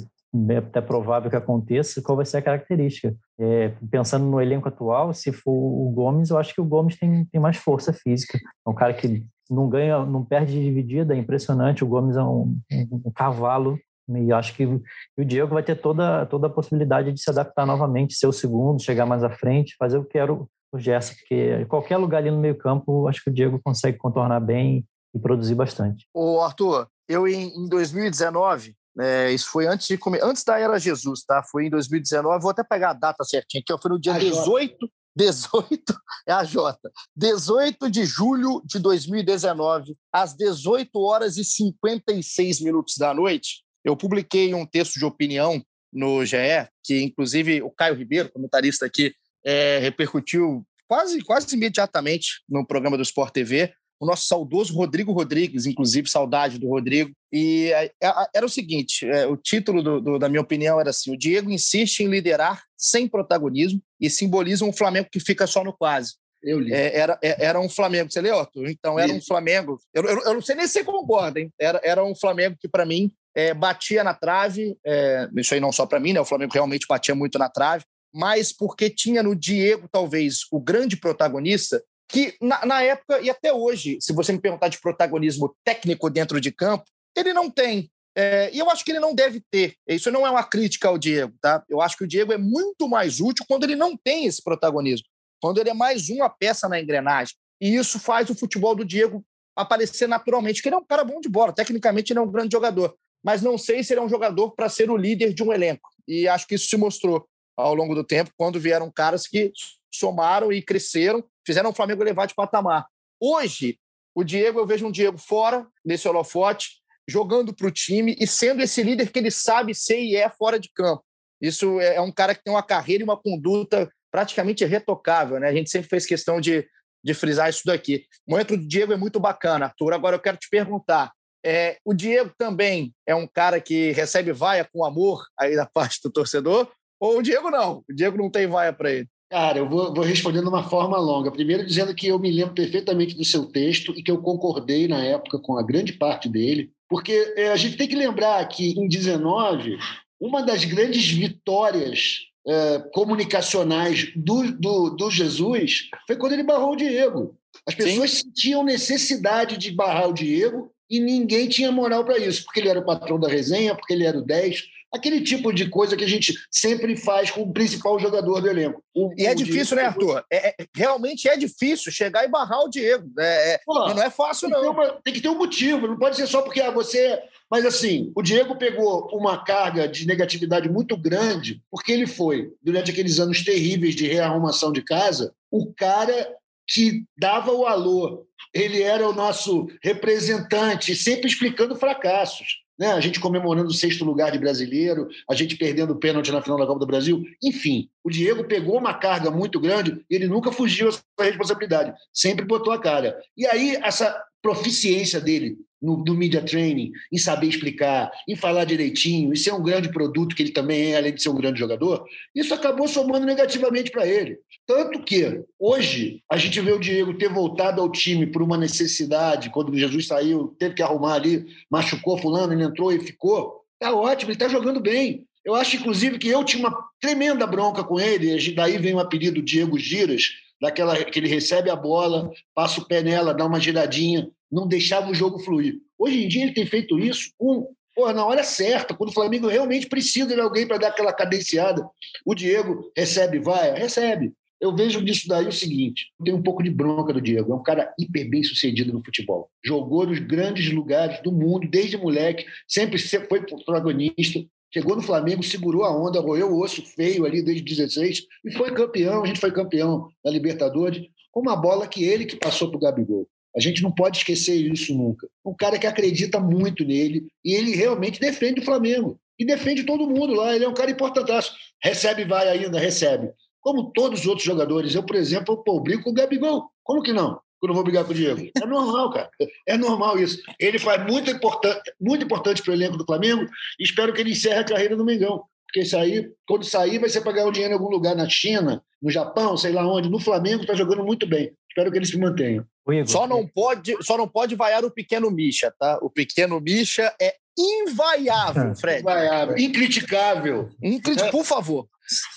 é até provável que aconteça, qual vai ser a característica. É, pensando no elenco atual, se for o Gomes, eu acho que o Gomes tem, tem mais força física. É um cara que não ganha, não perde de dividida, é impressionante. O Gomes é um, um, um cavalo e acho que o Diego vai ter toda, toda a possibilidade de se adaptar novamente, ser o segundo, chegar mais à frente, fazer o que era o, Gerson, porque em qualquer lugar ali no meio campo, acho que o Diego consegue contornar bem e produzir bastante. Ô Arthur, eu em, em 2019, É, isso foi antes de comer, antes da era Jesus, tá? Foi em 2019. Vou até pegar a data certinha aqui. Ó, foi no dia a 18, 18, é a J. 18 de julho de 2019, às 18 horas e 56 minutos da noite. Eu publiquei um texto de opinião no GE, que inclusive o Caio Ribeiro, comentarista aqui, é, repercutiu quase, quase imediatamente no programa do Sport TV o nosso saudoso Rodrigo Rodrigues, inclusive, saudade do Rodrigo. E é, é, era o seguinte: é, o título do, do, da minha opinião era assim: o Diego insiste em liderar sem protagonismo e simboliza um Flamengo que fica só no quase. Eu li. É, era, era um Flamengo. Você leu, Arthur? Então, era um Flamengo. Eu, eu, eu, não sei nem se você concorda, hein? Era, era um Flamengo que, para mim, é, batia na trave. É, isso aí não só para mim, né? O Flamengo realmente batia muito na trave, mas porque tinha no Diego, talvez, o grande protagonista, que na, na, época e até hoje, se você me perguntar de protagonismo técnico dentro de campo, ele não tem. É, e eu acho que ele não deve ter. Isso não é uma crítica ao Diego, tá? Eu acho que o Diego é muito mais útil quando ele não tem esse protagonismo, quando ele é mais uma peça na engrenagem. E isso faz o futebol do Diego aparecer naturalmente, que ele é um cara bom de bola, tecnicamente ele é um grande jogador, mas não sei se ele é um jogador para ser o líder de um elenco. E acho que isso se mostrou ao longo do tempo, quando vieram caras que somaram e cresceram, fizeram o Flamengo levar de patamar. Hoje, o Diego, eu vejo um Diego fora desse holofote, jogando para o time e sendo esse líder que ele sabe ser e é fora de campo. Isso é, é um cara que tem uma carreira e uma conduta praticamente retocável, né? A gente sempre fez questão de, de frisar isso daqui. O momento do Diego é muito bacana, Arthur. Agora eu quero te perguntar: é, o Diego também é um cara que recebe vaia com amor aí da parte do torcedor? Ou o Diego não? O Diego não tem vaia para ele? Cara, eu vou, vou responder de uma forma longa. Primeiro, dizendo que eu me lembro perfeitamente do seu texto e que eu concordei na época com a grande parte dele, porque é, a gente tem que lembrar que em 19, uma das grandes vitórias é, comunicacionais do, do, do, Jesus foi quando ele barrou o Diego. As pessoas Sim. sentiam necessidade de barrar o Diego e ninguém tinha moral para isso, porque ele era o patrão da resenha, porque ele era o 10, aquele tipo de coisa que a gente sempre faz com o principal jogador do elenco. O, e é difícil, né, Arthur? É, é, realmente é difícil chegar e barrar o Diego. É, é Pô, não é fácil, tem não. Uma, tem que ter um motivo, não pode ser só porque ah, você. Mas assim, o Diego pegou uma carga de negatividade muito grande, porque ele foi, durante aqueles anos terríveis de rearrumação de casa, o cara que dava o alô. Ele era o nosso representante, sempre explicando fracassos né? a gente comemorando o sexto lugar de brasileiro, a gente perdendo o pênalti na final da Copa do Brasil. Enfim, o Diego pegou uma carga muito grande e ele nunca fugiu essa responsabilidade, sempre botou a cara. E aí, essa proficiência dele no, media training, em saber explicar, em falar direitinho, em ser um grande produto, que ele também é, além de ser um grande jogador, isso acabou somando negativamente para ele. Tanto que, hoje, a gente vê o Diego ter voltado ao time por uma necessidade, quando Jesus saiu, teve que arrumar ali, machucou fulano, ele entrou e ficou. Tá ótimo, ele está jogando bem. Eu acho, inclusive, que eu tinha uma tremenda bronca com ele, daí vem o apelido Diego Giras, daquela que ele recebe a bola, passa o pé nela, dá uma giradinha, não deixava o jogo fluir. Hoje em dia ele tem feito isso com, porra, na hora certa, quando o Flamengo realmente precisa de alguém para dar aquela cadenciada. O Diego recebe, vai, recebe. Eu vejo nisso daí o seguinte: tem um pouco de bronca do Diego. É um cara hiper bem sucedido no futebol. Jogou nos grandes lugares do mundo, desde moleque, sempre foi protagonista. Chegou no Flamengo, segurou a onda, roeu o osso feio ali desde 16 e foi campeão. A gente foi campeão da Libertadores com uma bola que ele que passou para o Gabigol. A gente não pode esquecer isso nunca. Um cara que acredita muito nele e ele realmente defende o Flamengo. E defende todo mundo lá. Ele é um cara importantaço. Recebe, vai ainda, recebe. Como todos os outros jogadores. Eu, por exemplo, pô, brigo com o Gabigol. Como que não? Eu não vou brigar com o Diego. É normal, cara. É normal isso. Ele faz muito importante, muito importante para o elenco do Flamengo e espero que ele encerre a carreira no Mengão. Porque isso aí, quando sair, vai ser para ganhar o dinheiro em algum lugar na China, no Japão, sei lá onde. No Flamengo está jogando muito bem. Espero que ele se mantenha. Igor, só não pode, só não pode vaiar o pequeno Misha, tá? O pequeno Misha é invaiável, Fred. Invaiável, incriticável. Incrit... Por favor.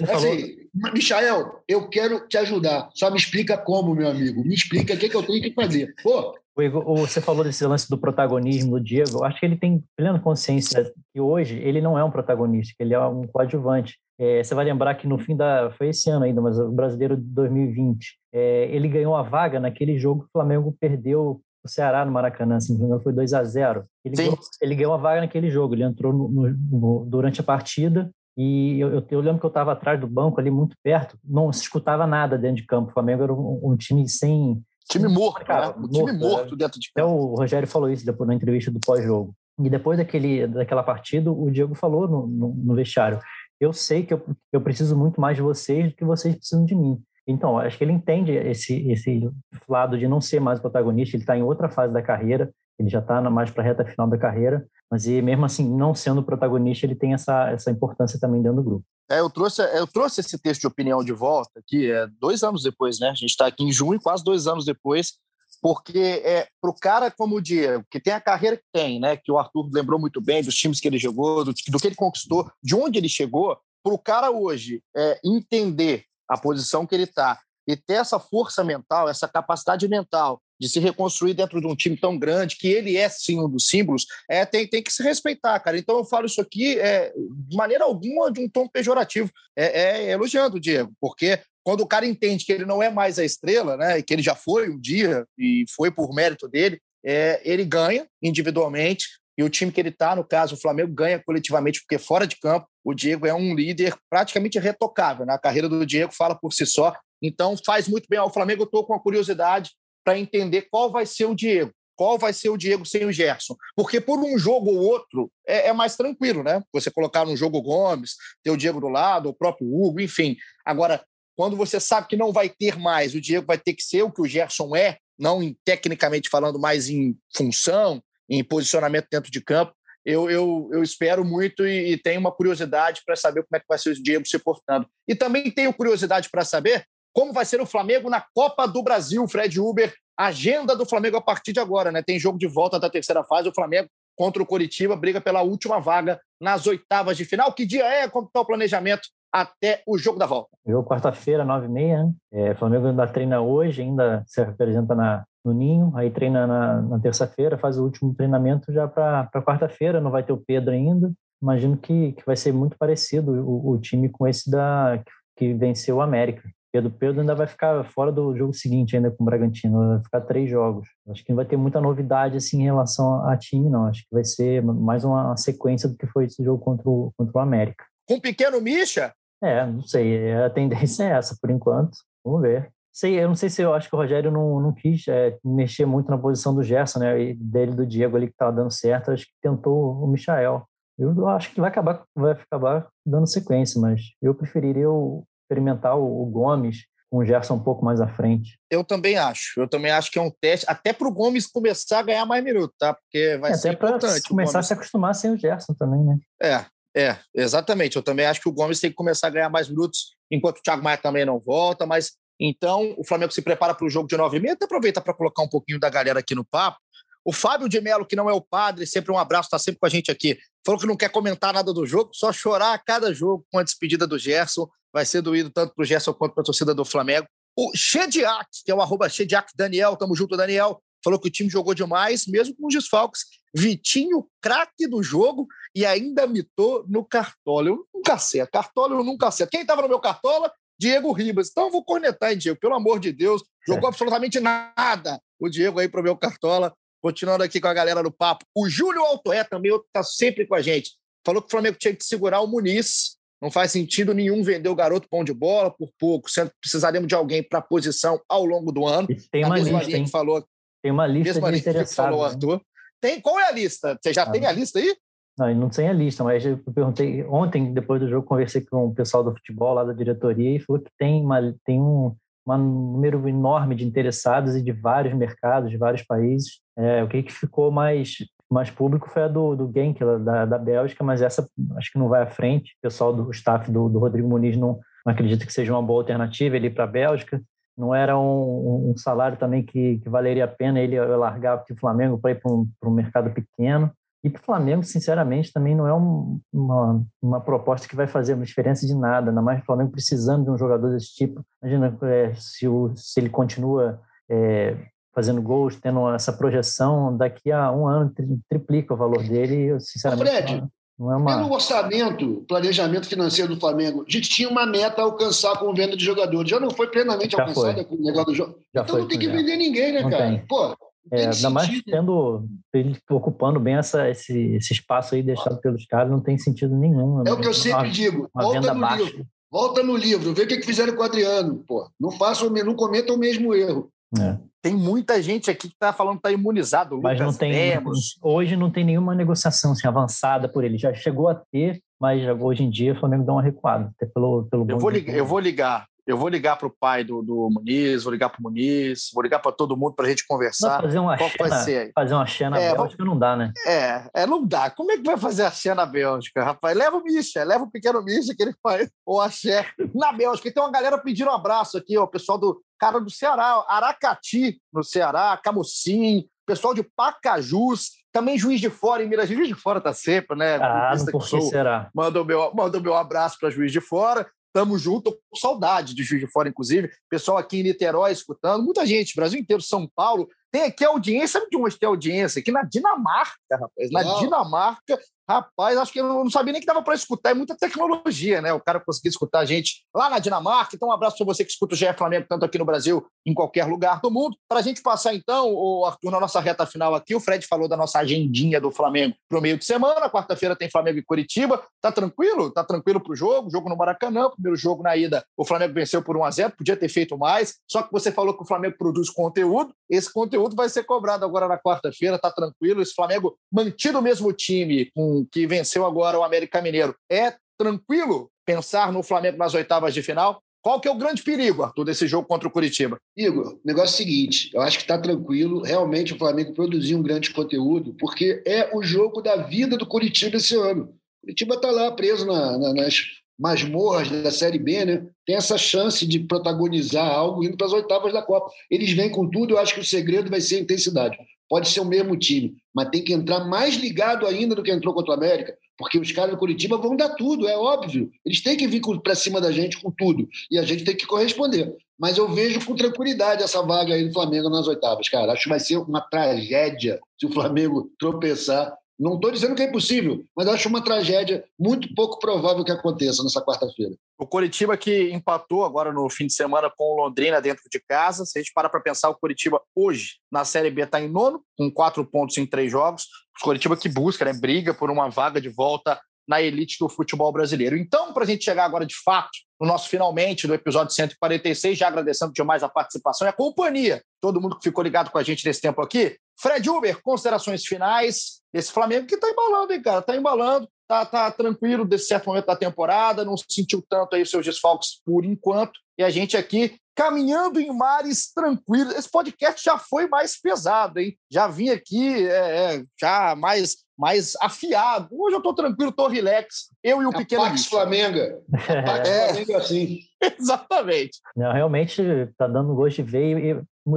Assim, Michael, eu quero te ajudar. Só me explica como, meu amigo. Me explica o que, que eu tenho que fazer. Pô. Igor, você falou desse lance do protagonismo do Diego. Eu acho que ele tem plena consciência que hoje ele não é um protagonista, que ele é um coadjuvante. É, você vai lembrar que no fim da. Foi esse ano ainda, mas o brasileiro de 2020. É, ele ganhou a vaga naquele jogo que o Flamengo perdeu o Ceará no Maracanã, se não foi 2 a 0 ele, ganhou, ele ganhou a vaga naquele jogo, ele entrou no, no, no, durante a partida e eu, eu, eu lembro que eu estava atrás do banco ali, muito perto, não se escutava nada dentro de campo. O Flamengo era um, um time sem. Time morto, cara, né? Um time morto é. dentro de campo. Até o Rogério falou isso depois na entrevista do pós-jogo. E depois daquele, daquela partida, o Diego falou no, no, no vestiário: Eu sei que eu, eu preciso muito mais de vocês do que vocês precisam de mim. Então, acho que ele entende esse, esse lado de não ser mais protagonista, ele está em outra fase da carreira, ele já está mais para a reta final da carreira, mas e mesmo assim, não sendo protagonista, ele tem essa, essa importância também dentro do grupo. É, eu trouxe, eu trouxe esse texto de opinião de volta aqui, é, dois anos depois, né? A gente está aqui em junho, quase dois anos depois, porque é para o cara como o Diego, que tem a carreira que tem, né? Que o Arthur lembrou muito bem dos times que ele jogou, do, do que ele conquistou, de onde ele chegou, para o cara hoje é, entender a posição que ele está e ter essa força mental, essa capacidade mental de se reconstruir dentro de um time tão grande, que ele é sim um dos símbolos, é, tem, tem que se respeitar, cara. Então eu falo isso aqui é, de maneira alguma de um tom pejorativo, é, é elogiando o Diego, porque quando o cara entende que ele não é mais a estrela, né, que ele já foi um dia e foi por mérito dele, é, ele ganha individualmente, e o time que ele está, no caso, o Flamengo, ganha coletivamente, porque fora de campo, o Diego é um líder praticamente retocável. Né? A carreira do Diego fala por si só. Então, faz muito bem ao Flamengo. Eu estou com a curiosidade para entender qual vai ser o Diego. Qual vai ser o Diego sem o Gerson? Porque por um jogo ou outro é, é mais tranquilo, né? Você colocar no jogo Gomes, ter o Diego do lado, o próprio Hugo, enfim. Agora, quando você sabe que não vai ter mais, o Diego vai ter que ser o que o Gerson é, não em, tecnicamente falando, mais em função, em posicionamento dentro de campo. Eu, eu, eu espero muito e, e tenho uma curiosidade para saber como é que vai ser o Diego se portando. E também tenho curiosidade para saber como vai ser o Flamengo na Copa do Brasil, Fred Uber. Agenda do Flamengo a partir de agora, né? Tem jogo de volta da terceira fase. O Flamengo contra o Coritiba briga pela última vaga nas oitavas de final. Que dia é? Como está o planejamento até o jogo da volta? Jogo quarta-feira, nove e meia. Né? É, o Flamengo ainda treina hoje, ainda se apresenta na, no Ninho, aí treina na, na terça-feira, faz o último treinamento já para quarta-feira, não vai ter o Pedro ainda. Imagino que, que vai ser muito parecido o, o time com esse da que, que venceu o América. Pedro Pedro ainda vai ficar fora do jogo seguinte ainda com o Bragantino, vai ficar três jogos. Acho que não vai ter muita novidade assim em relação a time, não. Acho que vai ser mais uma sequência do que foi esse jogo contra o, contra o América. Com um pequeno Misha? É, não sei. A tendência é essa por enquanto. Vamos ver. Sei, eu não sei se eu acho que o Rogério não, não quis é, mexer muito na posição do Gerson, né? E dele do Diego ali que estava dando certo, acho que tentou o Michael. Eu acho que vai acabar, vai acabar dando sequência, mas eu preferiria o, experimentar o, Gomes com o Gerson um pouco mais à frente. Eu também acho. Eu também acho que é um teste, até para o Gomes começar a ganhar mais minutos, tá? Porque vai é, ser até importante. Começar a se acostumar sem o Gerson também, né? É, é, exatamente. Eu também acho que o Gomes tem que começar a ganhar mais minutos, enquanto o Thiago Maia também não volta, mas então o Flamengo se prepara para o jogo de nove e meia. Até aproveita para colocar um pouquinho da galera aqui no papo. O Fábio de Melo, que não é o padre, sempre um abraço, está sempre com a gente aqui. Falou que não quer comentar nada do jogo, só chorar a cada jogo com a despedida do Gerson. Vai ser doído tanto para o Gerson quanto para a torcida do Flamengo. O Shediak, que é o arroba Shediak Daniel, tamo junto, Daniel, falou que o time jogou demais, mesmo com os desfalques. Vitinho, craque do jogo, e ainda mitou no Cartola. Eu nunca acerto. Cartola eu nunca acerto. Quem estava no meu Cartola? Diego Ribas. Então eu vou cornetar, hein, Diego? Pelo amor de Deus. Jogou é. absolutamente nada o Diego aí para o meu Cartola. Continuando aqui com a galera do papo. O Júlio Altoé também está sempre com a gente. Falou que o Flamengo tinha que segurar o Muniz. Não faz sentido nenhum vender o garoto pão de bola por pouco, sendo que precisaríamos de alguém para a posição ao longo do ano. E tem uma lista, hein? falou, tem uma lista de interessados. Que falou, né? Arthur. Tem, qual é a lista? Você já ah, tem a lista aí? Não, não tem a lista, mas eu perguntei ontem, depois do jogo, conversei com o pessoal do futebol lá da diretoria e falou que tem, uma, tem um, um número enorme de interessados e de vários mercados, de vários países. É, o que, que ficou mais, mais público foi a do, do Genk, da, da Bélgica, mas essa acho que não vai à frente. O pessoal do staff do, do Rodrigo Muniz não, não acredita que seja uma boa alternativa ele para a Bélgica. Não era um, um, salário também que, que valeria a pena ele largar o Flamengo para ir para um, um mercado pequeno. E para o Flamengo, sinceramente, também não é um, uma, uma proposta que vai fazer uma diferença de nada, ainda mais o Flamengo precisando de um jogador desse tipo. Imagina é, se, o, se ele continua é, fazendo gols, tendo essa projeção, daqui a um ano triplica o valor dele. Eu, sinceramente, Fred, não, não é uma... pelo orçamento, planejamento financeiro do Flamengo, a gente tinha uma meta a alcançar com venda de jogadores. Já não foi plenamente alcançada com o negócio do jogo. Já então não tem que vender ninguém, né, não cara? Tem. Pô, É, ainda mais tendo ele ocupando bem essa, esse, esse espaço aí deixado pelos caras, não tem sentido nenhum. É o que eu sempre uma, digo. Uma volta no baixa. livro. Volta no livro, vê o que, fizeram com o Adriano. Pô. Não façam, não cometam o mesmo erro. É. Tem muita gente aqui que está falando que está imunizado. Mas não tem. Lemos. Hoje não tem nenhuma negociação assim, avançada por ele. Já chegou a ter, mas hoje em dia o Flamengo dá uma recuada. Até pelo, pelo eu, vou ligar, eu vou ligar. Eu vou ligar para o pai do, do Muniz, vou ligar para o Muniz, vou ligar para todo mundo para a gente conversar. fazer uma Qual vai ser Fazer uma xé na é, Bélgica não dá, né? É, é, não dá. Como é que vai fazer a xé na Bélgica, rapaz? Leva o Misha, leva o pequeno Misha que ele faz, ou a xé na Bélgica. E tem uma galera pedindo um abraço aqui, ó, o pessoal do cara do Ceará, Aracati, no Ceará, Camucim, pessoal de Pacajus, também Juiz de Fora em Minas. Juiz de Fora tá sempre, né? Ah, por que será? Manda o meu, manda o meu abraço para Juiz de Fora. Tamo junto, tô com saudade de Juiz de Fora, inclusive. Pessoal aqui em Niterói escutando, muita gente, Brasil inteiro, São Paulo. Tem aqui audiência, sabe de onde tem audiência? Aqui na Dinamarca, rapaz. Na Dinamarca, Rapaz, acho que eu não sabia nem que dava para escutar. É muita tecnologia, né? O cara conseguir escutar a gente lá na Dinamarca. Então, um abraço para você que escuta o GE Flamengo, tanto aqui no Brasil, em qualquer lugar do mundo. Para a gente passar, então, o Arthur, na nossa reta final aqui, o Fred falou da nossa agendinha do Flamengo para o meio de semana. Quarta-feira tem Flamengo e Curitiba. Tá tranquilo? Tá tranquilo para o jogo? Jogo no Maracanã. Primeiro jogo na ida, o Flamengo venceu por 1 a 0 Podia ter feito mais. Só que você falou que o Flamengo produz conteúdo. Esse conteúdo vai ser cobrado agora na quarta-feira. Tá tranquilo. Esse Flamengo mantido o mesmo time com que venceu agora o América Mineiro. É tranquilo pensar no Flamengo nas oitavas de final? Qual que é o grande perigo, Arthur, desse jogo contra o Curitiba? Igor, o negócio é o seguinte, eu acho que está tranquilo. Realmente o Flamengo produziu um grande conteúdo, porque é o jogo da vida do Curitiba esse ano. O Curitiba está lá preso na, na, nas masmorras da Série B, né? Tem essa chance de protagonizar algo indo para as oitavas da Copa. Eles vêm com tudo, eu acho que o segredo vai ser a intensidade. Pode ser o mesmo time, mas tem que entrar mais ligado ainda do que entrou contra o América, porque os caras do Curitiba vão dar tudo, é óbvio. Eles têm que vir para cima da gente com tudo e a gente tem que corresponder. Mas eu vejo com tranquilidade essa vaga aí do Flamengo nas oitavas, cara. Acho que vai ser uma tragédia se o Flamengo tropeçar não estou dizendo que é impossível, mas acho uma tragédia muito pouco provável que aconteça nessa quarta-feira. O Coritiba que empatou agora no fim de semana com o Londrina dentro de casa. Se a gente parar para pensar, o Coritiba hoje na Série B está em nono, com quatro pontos em três jogos. O Coritiba que busca, né, briga por uma vaga de volta na elite do futebol brasileiro. Então, para a gente chegar agora de fato no nosso finalmente do episódio 146, já agradecendo demais a participação e a companhia, todo mundo que ficou ligado com a gente nesse tempo aqui. Fred Uber, considerações finais desse Flamengo que está embalando, hein, cara? Está embalando, tá, tá tranquilo desse certo momento da temporada, não sentiu tanto aí seus desfalques por enquanto. E a gente aqui caminhando em mares tranquilos. Esse podcast já foi mais pesado, hein? Já vim aqui é, é, já mais, mais afiado. Hoje eu estou tranquilo, estou relax. Eu e o a pequeno. Pax Flamengo. A Pax é. Flamengo é assim. Exatamente. Não, realmente está dando gosto de ver. E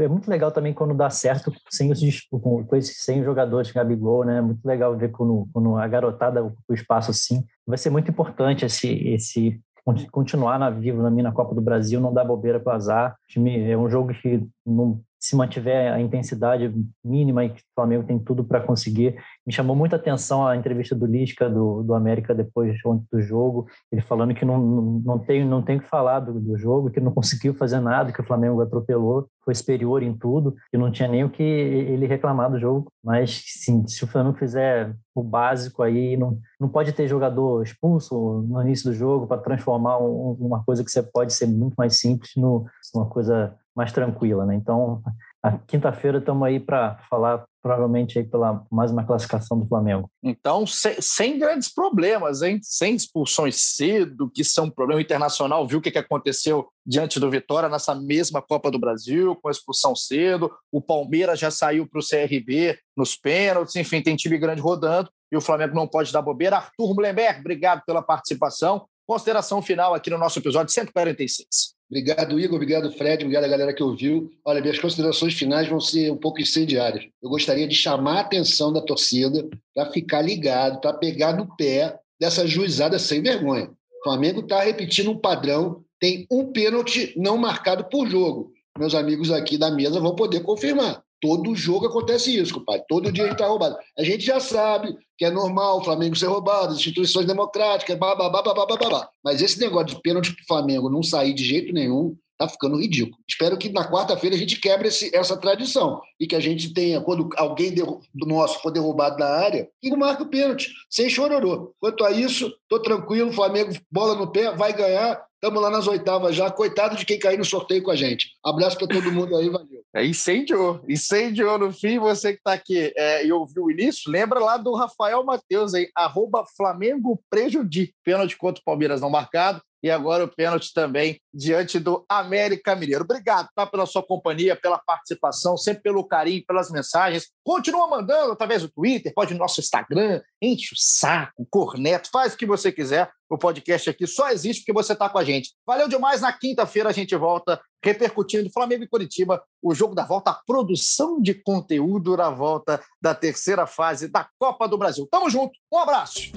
é muito legal também quando dá certo sem os com, com esses 100 jogadores, Gabigol, né? É muito legal ver quando, quando a garotada ocupa o espaço assim. Vai ser muito importante esse, esse continuar na vivo na mina Copa do Brasil, não dá bobeira para azar. É um jogo que não se mantiver a intensidade mínima e que o Flamengo tem tudo para conseguir. Me chamou muita atenção a entrevista do Lisca, do, do América, depois do jogo, ele falando que não, não, não tem não tem o que falar do, do jogo, que não conseguiu fazer nada, que o Flamengo atropelou, foi superior em tudo, que não tinha nem o que ele reclamar do jogo. Mas sim, se o Flamengo fizer o básico aí, não, não pode ter jogador expulso no início do jogo para transformar um, uma coisa que você pode ser muito mais simples numa coisa mais tranquila, né? Então, quinta-feira estamos aí para falar provavelmente aí pela mais uma classificação do Flamengo. Então, sem, sem, grandes problemas, hein? Sem expulsões cedo, que são um problema internacional. Viu o que, que aconteceu diante do Vitória nessa mesma Copa do Brasil, com a expulsão cedo. O Palmeiras já saiu para o CRB nos pênaltis. Enfim, tem time grande rodando e o Flamengo não pode dar bobeira. Arthur Blemberg, obrigado pela participação. Consideração final aqui no nosso episódio 146. Obrigado, Igor. Obrigado, Fred. Obrigado a galera que ouviu. Olha, minhas considerações finais vão ser um pouco incendiárias. Eu gostaria de chamar a atenção da torcida para ficar ligado, para pegar no pé dessa juizada sem vergonha. O Flamengo está repetindo um padrão, tem um pênalti não marcado por jogo. Meus amigos aqui da mesa vão poder confirmar. Todo jogo acontece isso, compadre. Todo dia ele está roubado. A gente já sabe que é normal o Flamengo ser roubado, as instituições democráticas, babá, babá, babá, babá. Mas esse negócio de pênalti para o Flamengo não sair de jeito nenhum, Tá ficando ridículo. Espero que na quarta-feira a gente quebre esse, essa tradição e que a gente tenha, quando alguém do nosso for derrubado na área, que marque o pênalti, sem chororô. Quanto a isso, tô tranquilo, Flamengo, bola no pé, vai ganhar. Estamos lá nas oitavas já. Coitado de quem cair no sorteio com a gente. Abraço para todo mundo aí, valeu. É, incendiou, incendiou no fim. Você que está aqui é, e ouviu o início, lembra lá do Rafael Matheus aí, arroba Flamengo Prejudi. Pênalti contra o Palmeiras não marcado e agora o pênalti também diante do América Mineiro. Obrigado tá, pela sua companhia, pela participação, sempre pelo carinho, pelas mensagens. Continua mandando através do Twitter, pode no nosso Instagram, enche o saco, corneto, faz o que você quiser. O podcast aqui só existe porque você está com a gente. Valeu demais. Na quinta-feira a gente volta repercutindo Flamengo e Curitiba, o jogo da volta, a produção de conteúdo na volta da terceira fase da Copa do Brasil. Tamo junto, um abraço.